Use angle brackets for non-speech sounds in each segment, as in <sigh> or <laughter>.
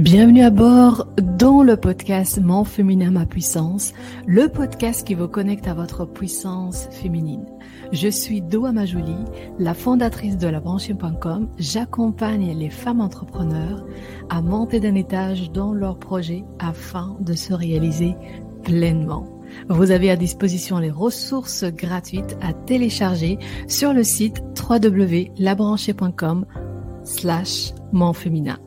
Bienvenue à bord dans le podcast Mon féminin, ma puissance, le podcast qui vous connecte à votre puissance féminine. Je suis Doa Majouli, la fondatrice de la branchée.com. J'accompagne les femmes entrepreneurs à monter d'un étage dans leurs projets afin de se réaliser pleinement. Vous avez à disposition les ressources gratuites à télécharger sur le site www.labranchée.com slash féminin.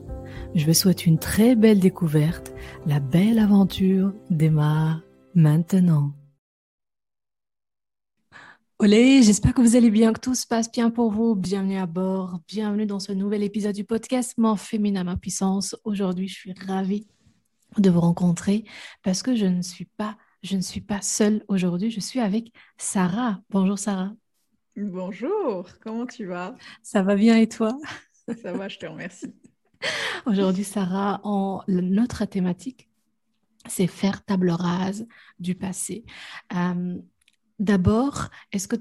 Je vous souhaite une très belle découverte. La belle aventure démarre maintenant. Olé, j'espère que vous allez bien, que tout se passe bien pour vous. Bienvenue à bord, bienvenue dans ce nouvel épisode du podcast Mon féminin, ma puissance. Aujourd'hui, je suis ravie de vous rencontrer parce que je ne suis pas, je ne suis pas seule aujourd'hui. Je suis avec Sarah. Bonjour Sarah. Bonjour, comment tu vas? Ça va bien et toi? Ça va, je te remercie. <laughs> Aujourd'hui, Sarah, en, notre thématique, c'est faire table rase du passé. Euh, d'abord, est-ce que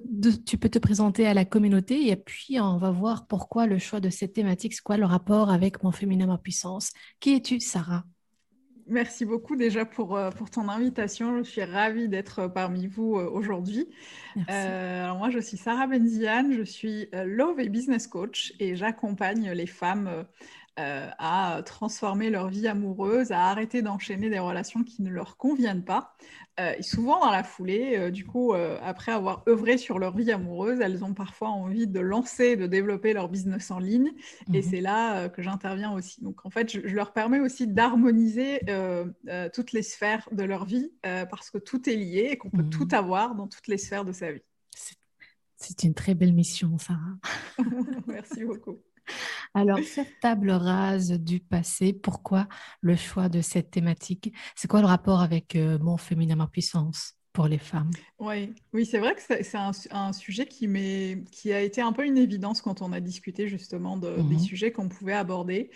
tu peux te présenter à la communauté et puis on va voir pourquoi le choix de cette thématique, c'est quoi le rapport avec mon féminin, ma puissance? Qui es-tu, Sarah? Merci beaucoup déjà pour, euh, pour ton invitation. Je suis ravie d'être parmi vous euh, aujourd'hui. alors moi, je suis Sarah Benziane, je suis Love et Business Coach et j'accompagne les femmes euh, à transformer leur vie amoureuse, à arrêter d'enchaîner des relations qui ne leur conviennent pas. Euh, et souvent dans la foulée, euh, du coup, après avoir œuvré sur leur vie amoureuse, elles ont parfois envie de lancer, de développer leur business en ligne. Et mhm. c'est là que j'interviens aussi. Donc en fait, je, leur permets aussi d'harmoniser toutes les sphères de leur vie parce que tout est lié et qu'on peut tout mhm. avoir dans toutes les sphères de sa vie. C'est une très belle mission, Sarah. <laughs> Merci beaucoup. Alors, cette table rase du passé, pourquoi le choix de cette thématique? C'est quoi le rapport avec euh, mon féminin, ma puissance? Pour les femmes Oui, oui c'est vrai que c'est un, sujet qui, qui a été un peu une évidence quand on a discuté justement de, des mmh sujets qu'on pouvait aborder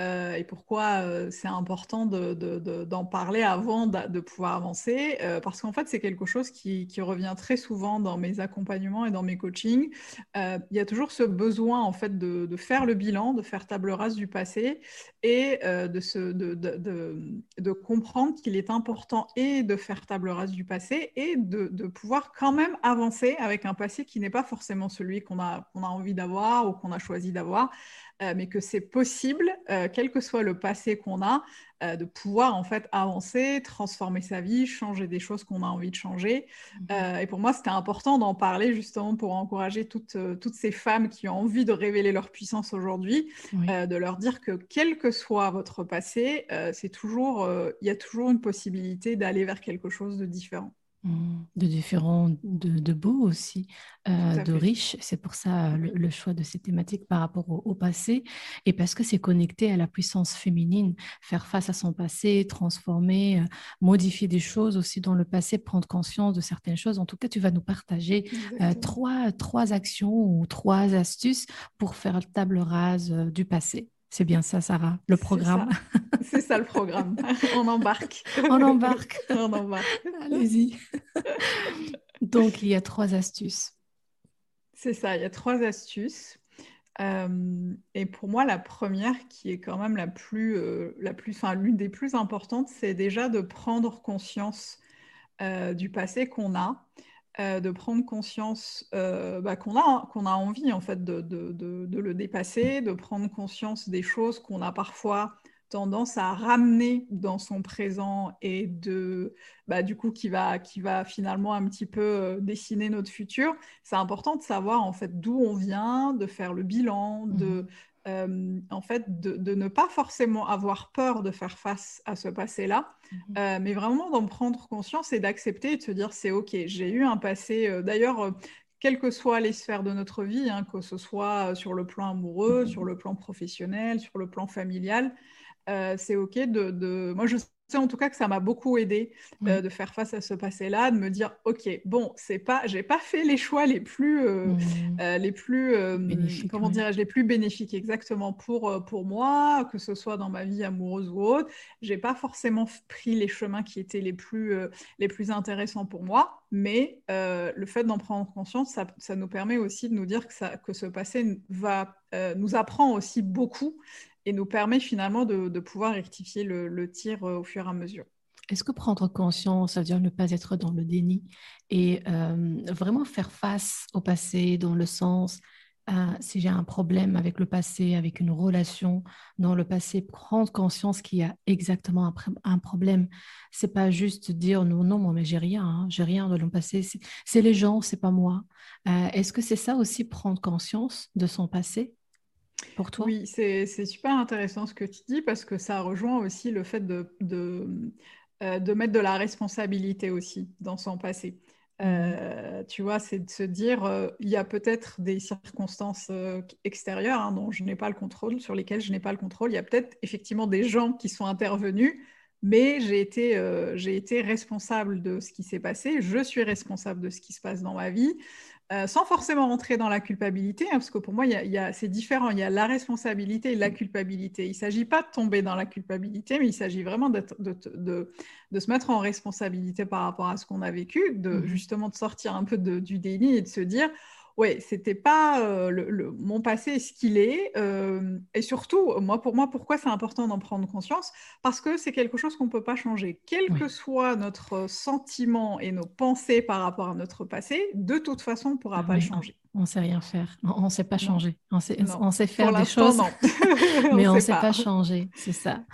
euh, et pourquoi euh, c'est important d'en de, parler avant de, pouvoir avancer. Euh, parce qu'en fait, c'est quelque chose qui, qui, revient très souvent dans mes accompagnements et dans mes coachings. il y a toujours ce besoin en fait de, faire le bilan, de faire table rase du passé et de, se, de comprendre qu'il est important et de faire table rase du passé et de, pouvoir quand même avancer avec un passé qui n'est pas forcément celui qu'on a, a envie d'avoir ou qu'on a choisi d'avoir, euh, mais que c'est possible, euh, quel que soit le passé qu'on a, euh, de pouvoir en fait avancer, transformer sa vie, changer des choses qu'on a envie de changer. Mhm. et pour moi, c'était important d'en parler justement pour encourager toutes, toutes ces femmes qui ont envie de révéler leur puissance aujourd'hui, de leur dire que quel que soit votre passé, c'est toujours, il y a toujours une possibilité d'aller vers quelque chose de différent. Mmh. de différents, de, de beaux aussi, euh, de riches. C'est pour ça le, choix de ces thématiques par rapport au, passé et parce que c'est connecté à la puissance féminine, faire face à son passé, transformer, euh, modifier des choses aussi dans le passé, prendre conscience de certaines choses. En tout cas, tu vas nous partager euh, trois, trois actions ou trois astuces pour faire table rase du passé. C'est bien ça, Sarah, le programme. <laughs> C'est ça. le programme. <laughs> On embarque. On embarque. <laughs> On embarque. Allez-y. Donc, il y a trois astuces. C'est ça, il y a trois astuces. Euh, et pour moi, la première, qui est quand même la plus, euh, la plus, enfin, l'une des plus importantes, c'est déjà de prendre conscience euh, du passé qu'on a. Euh, de prendre conscience euh, bah, qu'on a, qu'on a envie en fait de, le dépasser, de prendre conscience des choses qu'on a parfois tendance à ramener dans son présent et de bah, du coup qui va, qui va finalement un petit peu euh, dessiner notre futur. C'est important de savoir en fait d'où on vient, de faire le bilan, de, mmh euh, en fait, de, ne pas forcément avoir peur de faire face à ce passé-là, mhm. euh, mais vraiment d'en prendre conscience et d'accepter et de se dire c'est ok, j'ai eu un passé. Euh, d'ailleurs, quelles que soient les sphères de notre vie, hein, que ce soit sur le plan amoureux, sur le plan professionnel, sur le plan familial, c'est ok de, de, Moi, je en tout cas que ça m'a beaucoup aidé euh, de faire face à ce passé-là, de me dire ok bon c'est pas j'ai pas fait les choix les plus euh, mmh. euh, les plus comment dirais-je les plus bénéfiques exactement pour pour moi que ce soit dans ma vie amoureuse ou autre. J'ai pas forcément pris les chemins qui étaient les plus les plus intéressants pour moi mais le fait d'en prendre conscience ça, ça, nous permet aussi de nous dire que ça que ce passé va nous apprend aussi beaucoup et nous permet finalement de, pouvoir rectifier le, tir au fur et à mesure. Est-ce que prendre conscience, ça veut dire ne pas être dans le déni et vraiment faire face au passé dans le sens si j'ai un problème avec le passé, avec une relation dans le passé, prendre conscience qu'il y a exactement un, problème. C'est pas juste dire non, non, mais j'ai rien, hein, j'ai rien dans le passé. C'est les gens, c'est pas moi. Euh, est-ce que c'est ça aussi prendre conscience de son passé? Pour toi? Oui, c'est super intéressant ce que tu dis parce que ça rejoint aussi le fait de, de, euh, de mettre de la responsabilité aussi dans son passé. Mmh. Euh, tu vois, c'est de se dire, euh, il y a peut-être des circonstances euh, extérieures hein, dont je n'ai pas le contrôle, sur lesquelles je n'ai pas le contrôle. Il y a peut-être effectivement des gens qui sont intervenus, mais j'ai été, j'ai été responsable de ce qui s'est passé. Je suis responsable de ce qui se passe dans ma vie. Euh, sans forcément rentrer dans la culpabilité, hein, parce que pour moi, c'est différent. Il y a la responsabilité et la mm. culpabilité. Il ne s'agit pas de tomber dans la culpabilité, mais il s'agit vraiment de, de, se mettre en responsabilité par rapport à ce qu'on a vécu, de mm. justement de sortir un peu du déni et de se dire, oui, c'était pas euh, le, mon passé ce qu'il est. Euh, et surtout, moi, pour moi, pourquoi c'est important d'en prendre conscience? Parce que c'est quelque chose qu'on ne peut pas changer. Quel que soit notre sentiment et nos pensées par rapport à notre passé, de toute façon, on ne pourra pas le changer. On ne sait rien faire. On ne sait pas changer. On sait, on sait faire des choses, <laughs> <laughs> mais on ne sait pas, changer. C'est ça.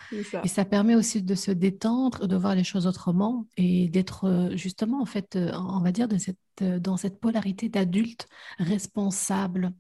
Et ça permet aussi de se détendre, de voir les choses autrement et d'être euh, justement, en fait, euh, on va dire, de cette, euh, dans cette polarité d'adulte responsable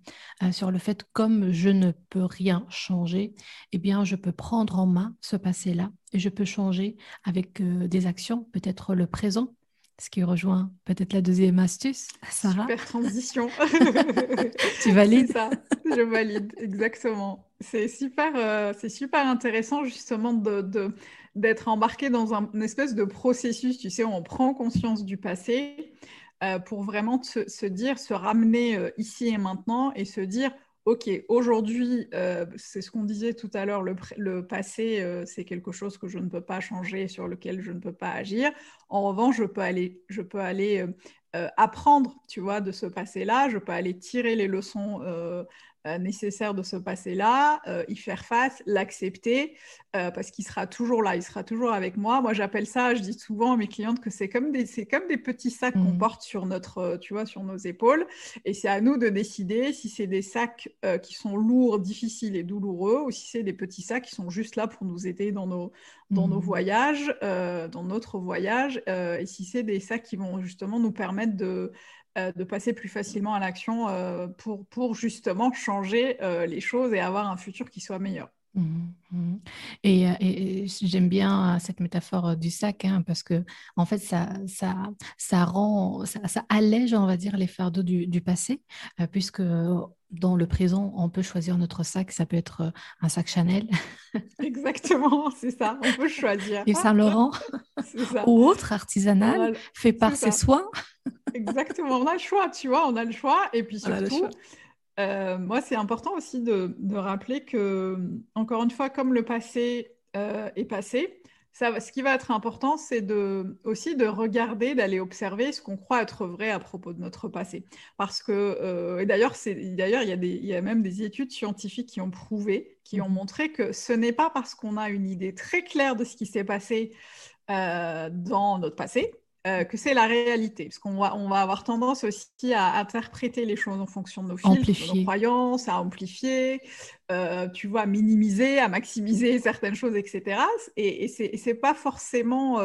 sur le fait, comme je ne peux rien changer, eh bien, je peux prendre en main ce passé-là et je peux changer avec des actions, peut-être le présent, ce qui rejoint peut-être la deuxième astuce, Sarah. Super transition. <laughs> tu valides? ça, je valide, exactement. C'est super, euh, c'est super intéressant justement de, d'être embarqué dans un, une espèce de processus, tu sais, où on prend conscience du passé euh, pour vraiment se, se, dire, se ramener euh, ici et maintenant et se dire, OK, aujourd'hui, euh, c'est ce qu'on disait tout à l'heure, le, passé, euh, c'est quelque chose que je ne peux pas changer, sur lequel je ne peux pas agir. En revanche, je peux aller, je peux aller euh, apprendre, tu vois, de ce passé-là, je peux aller tirer les leçons euh, nécessaire de ce passé-là, euh, y faire face, l'accepter, euh, parce qu'il sera toujours là, il sera toujours avec moi. Moi, j'appelle ça, je dis souvent à mes clientes que c'est comme des, c'est comme des petits sacs qu'on mmh. porte sur notre, tu vois, sur nos épaules, et c'est à nous de décider si c'est des sacs qui sont lourds, difficiles et douloureux, ou si c'est des petits sacs qui sont juste là pour nous aider dans nos, dans nos mmh. voyages, dans notre voyage, et si c'est des sacs qui vont justement nous permettre de de passer plus facilement à l'action euh, pour, pour justement changer euh, les choses et avoir un futur qui soit meilleur. Mmh, mmh. Et, j'aime bien cette métaphore du sac hein, parce que en fait ça, ça, ça rend, ça, allège on va dire les fardeaux du, du passé puisque dans le présent on peut choisir notre sac, ça peut être un sac Chanel. <laughs> Exactement, c'est ça, on peut choisir. Yves Saint Laurent <laughs> ou autre artisanal fait par ses soins. Exactement, on a le choix, tu vois, on a le choix. Et puis surtout, euh, moi, c'est important aussi de, rappeler que, encore une fois, comme le passé euh, est passé, ça, ce qui va être important, c'est de, aussi de regarder, d'aller observer ce qu'on croit être vrai à propos de notre passé. Parce que, euh, et d'ailleurs, d'ailleurs il, y y a même des études scientifiques qui ont prouvé, qui ont mmh. montré que ce n'est pas parce qu'on a une idée très claire de ce qui s'est passé dans notre passé, euh, que c'est la réalité, parce qu'on va, on va avoir tendance aussi à interpréter les choses en fonction de nos filtres, de nos croyances, à amplifier, euh, tu vois, à minimiser, à maximiser <laughs> certaines choses, etc. Et, et c'est pas forcément...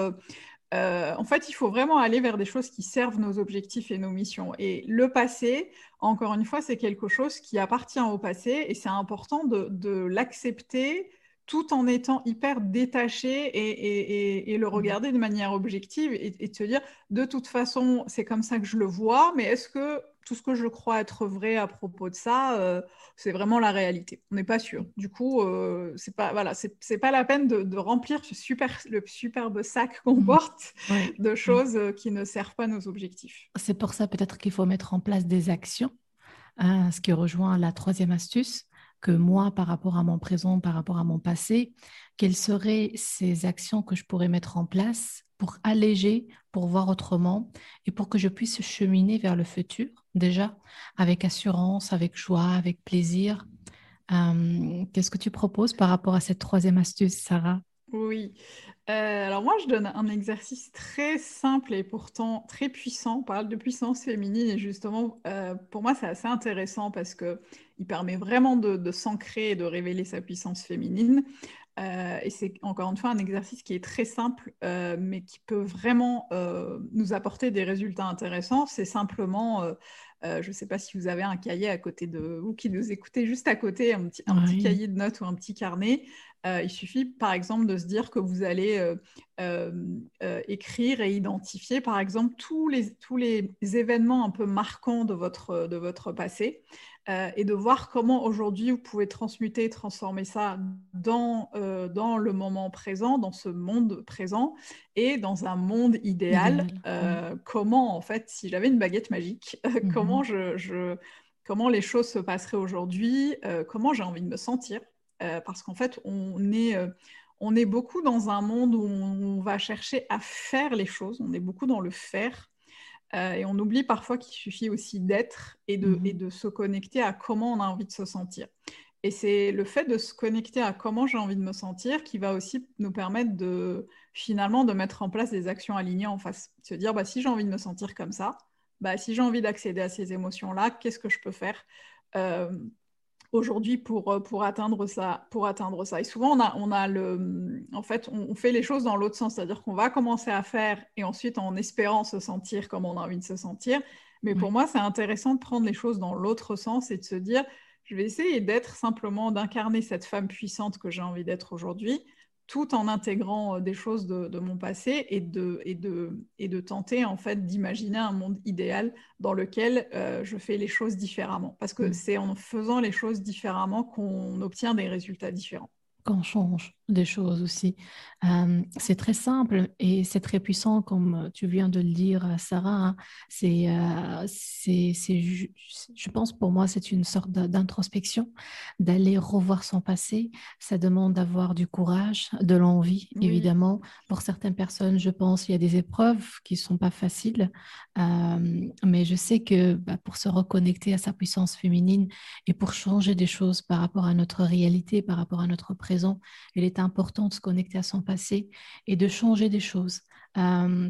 Euh, en fait, il faut vraiment aller vers des choses qui servent nos objectifs et nos missions. Et le passé, encore une fois, c'est quelque chose qui appartient au passé et c'est important de, de l'accepter, tout en étant hyper détaché et, le mmh. regarder de manière objective et, de se dire, de toute façon, c'est comme ça que je le vois, mais est-ce que tout ce que je crois être vrai à propos de ça, euh, c'est vraiment la réalité? On n'est pas sûr. Du coup, euh, c'est pas voilà, c'est pas la peine de, remplir ce super, le superbe sac <laughs> qu'on mmh. porte de choses euh, qui ne servent pas nos objectifs. C'est pour ça peut-être qu'il faut mettre en place des actions, hein, ce qui rejoint la troisième astuce que moi par rapport à mon présent, par rapport à mon passé, quelles seraient ces actions que je pourrais mettre en place pour alléger, pour voir autrement et pour que je puisse cheminer vers le futur? Déjà avec assurance, avec joie, avec plaisir. Qu'est-ce que tu proposes par rapport à cette troisième astuce, Sarah? Oui. Alors moi, je donne un exercice très simple et pourtant très puissant. On parle de puissance féminine et justement, pour moi, c'est assez intéressant parce qu'il permet vraiment de, s'ancrer et de révéler sa puissance féminine. Euh, et c'est encore une fois un exercice qui est très simple, euh, mais qui peut vraiment euh, nous apporter des résultats intéressants. C'est simplement, je ne sais pas si vous avez un cahier à côté de vous qui nous écoutez, juste à côté, un petit, un petit cahier de notes ou un petit carnet. il suffit, par exemple, de se dire que vous allez écrire et identifier, par exemple, tous les, tous les événements un peu marquants de votre, de votre passé. Euh, et de voir comment aujourd'hui vous pouvez transmuter, transformer ça dans, euh, dans le moment présent, dans ce monde présent et dans un monde idéal. Euh, comment, en fait, si j'avais une baguette magique, mhm. comment, je, je, comment les choses se passeraient aujourd'hui, comment j'ai envie de me sentir. parce qu'en fait, on est on est beaucoup dans un monde où on va chercher à faire les choses, on est beaucoup dans le faire. Euh, et on oublie parfois qu'il suffit aussi d'être et de, mhm. et de se connecter à comment on a envie de se sentir. Et c'est le fait de se connecter à comment j'ai envie de me sentir qui va aussi nous permettre de finalement de mettre en place des actions alignées en face. Se dire, bah, si j'ai envie de me sentir comme ça, bah, si j'ai envie d'accéder à ces émotions-là, qu'est-ce que je peux faire? Euh, aujourd'hui pour, euh, pour, atteindre ça, pour atteindre ça. Et souvent, on a, on a le, en fait, on, fait les choses dans l'autre sens, c'est-à-dire qu'on va commencer à faire et ensuite en espérant se sentir comme on a envie de se sentir. Mais pour moi, c'est intéressant de prendre les choses dans l'autre sens et de se dire, je vais essayer d'être simplement, d'incarner cette femme puissante que j'ai envie d'être aujourd'hui, tout en intégrant euh, des choses de, mon passé et de, et, de, et de tenter en fait d'imaginer un monde idéal dans lequel euh, je fais les choses différemment. Parce que mmh. c'est en faisant les choses différemment qu'on obtient des résultats différents. Qu'on change des choses aussi. Euh, c'est très simple et c'est très puissant, comme tu viens de le dire, Sarah. Hein. C'est, euh, c'est, je pense pour moi, c'est une sorte d'introspection, d'aller revoir son passé. Ça demande d'avoir du courage, de l'envie, évidemment. Pour certaines personnes, je pense, il y a des épreuves qui ne sont pas faciles, euh, mais je sais que bah, pour se reconnecter à sa puissance féminine et pour changer des choses par rapport à notre réalité, par rapport à notre il est important de se connecter à son passé et de changer des choses. Euh,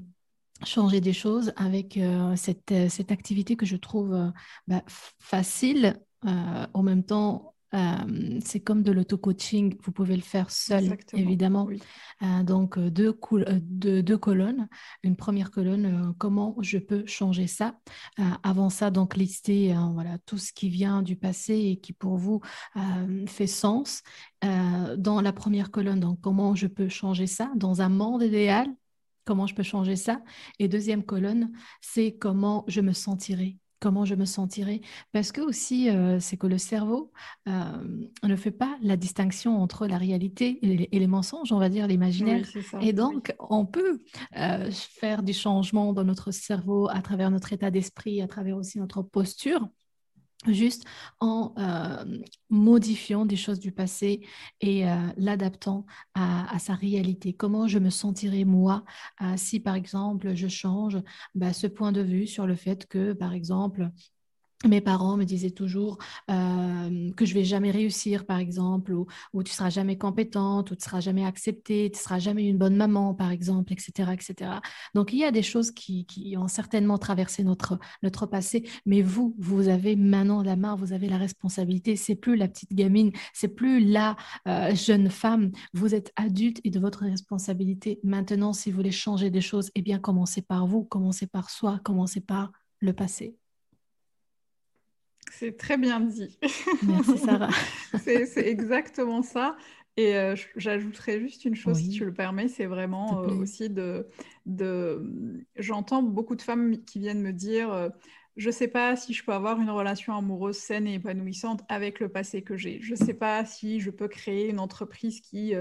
changer des choses avec euh, cette, euh, cette, activité que je trouve bah, facile, en même temps euh, c'est comme de l'auto-coaching, vous pouvez le faire seul, évidemment. Euh, donc, euh, deux, deux, colonnes. Une première colonne, comment je peux changer ça? avant ça, donc, lister voilà, tout ce qui vient du passé et qui pour vous fait sens. dans la première colonne, donc, comment je peux changer ça? Dans un monde idéal comment je peux changer ça? Et deuxième colonne, c'est comment je me sentirai comment je me sentirai. Parce que aussi, euh, c'est que le cerveau euh, ne fait pas la distinction entre la réalité et les, mensonges, on va dire l'imaginaire. et donc, on peut euh, faire du changement dans notre cerveau à travers notre état d'esprit, à travers aussi notre posture juste en euh, modifiant des choses du passé et euh, l'adaptant à, sa réalité. Comment je me sentirais moi euh, si, par exemple, je change bah, ce point de vue sur le fait que, par exemple, mes parents me disaient toujours euh, que je vais jamais réussir, par exemple, ou, ou tu seras jamais compétente, ou tu seras jamais acceptée, tu seras jamais une bonne maman, par exemple, etc., etc. Donc il y a des choses qui, ont certainement traversé notre notre passé, mais vous, vous avez maintenant la main, vous avez la responsabilité. C'est plus la petite gamine, c'est plus la euh, jeune femme. Vous êtes adulte et de votre responsabilité. Maintenant, si vous voulez changer des choses, eh bien commencez par vous, commencez par soi, commencez par le passé. C'est très bien dit. Merci Sarah. <laughs> c'est exactement ça. Et euh, j'ajouterais juste une chose, si tu le permets, c'est vraiment euh, aussi de... de... J'entends beaucoup de femmes qui viennent me dire, euh, je ne sais pas si je peux avoir une relation amoureuse saine et épanouissante avec le passé que j'ai. Je ne sais pas si je peux créer une entreprise qui,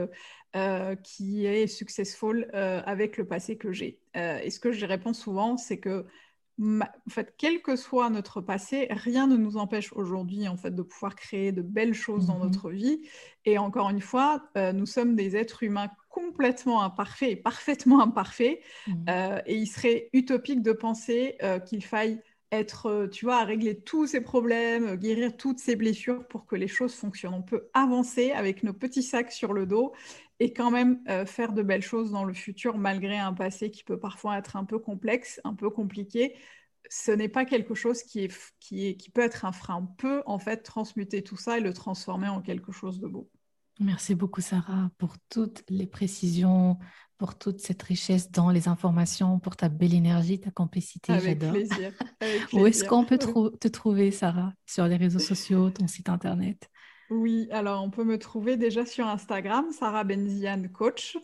qui est successful avec le passé que j'ai. et ce que je réponds souvent, c'est que en fait, quel que soit notre passé, rien ne nous empêche aujourd'hui en fait de pouvoir créer de belles choses dans mhm. notre vie. Et encore une fois, euh, nous sommes des êtres humains complètement imparfaits et parfaitement imparfaits. Mhm. Euh, et il serait utopique de penser euh, qu'il faille être, tu vois, à régler tous ces problèmes, guérir toutes ces blessures pour que les choses fonctionnent. On peut avancer avec nos petits sacs sur le dos et quand même euh, faire de belles choses dans le futur malgré un passé qui peut parfois être un peu complexe, un peu compliqué. Ce n'est pas quelque chose qui, est, qui, est, qui peut être un frein. On peut en fait transmuter tout ça et le transformer en quelque chose de beau. Merci beaucoup Sarah pour toutes les précisions, pour toute cette richesse dans les informations, pour ta belle énergie, ta complicité. Avec plaisir. <laughs> Où est-ce qu'on peut te trouver Sarah Sur les réseaux sociaux, ton site internet? Oui, alors on peut me trouver déjà sur Instagram, Sarah Benzian Coach.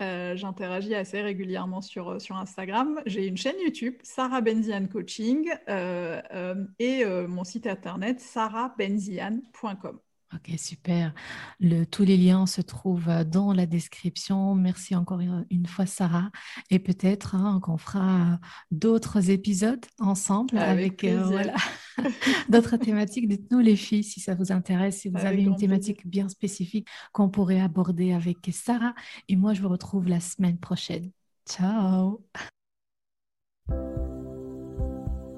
Euh, j'interagis assez régulièrement sur, euh, sur Instagram. J'ai une chaîne YouTube, Sarah Benzian Coaching, euh, et mon site internet, sarahbenzian.com. Ok, super. Le, tous les liens se trouvent euh, dans la description. Merci encore une fois, Sarah. Et peut-être hein, qu'on fera d'autres épisodes ensemble avec, euh, <laughs> <laughs> d'autres thématiques. Dites-nous les filles si ça vous intéresse, si vous avez une thématique bien spécifique qu'on pourrait aborder avec Sarah. Et moi, je vous retrouve la semaine prochaine. Ciao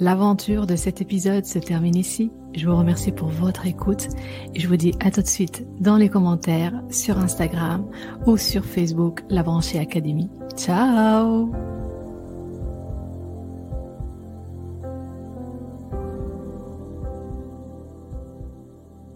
L'aventure de cet épisode se termine ici. Je vous remercie pour votre écoute et je vous dis à tout de suite dans les commentaires sur Instagram ou sur Facebook La Branchée Académie. Ciao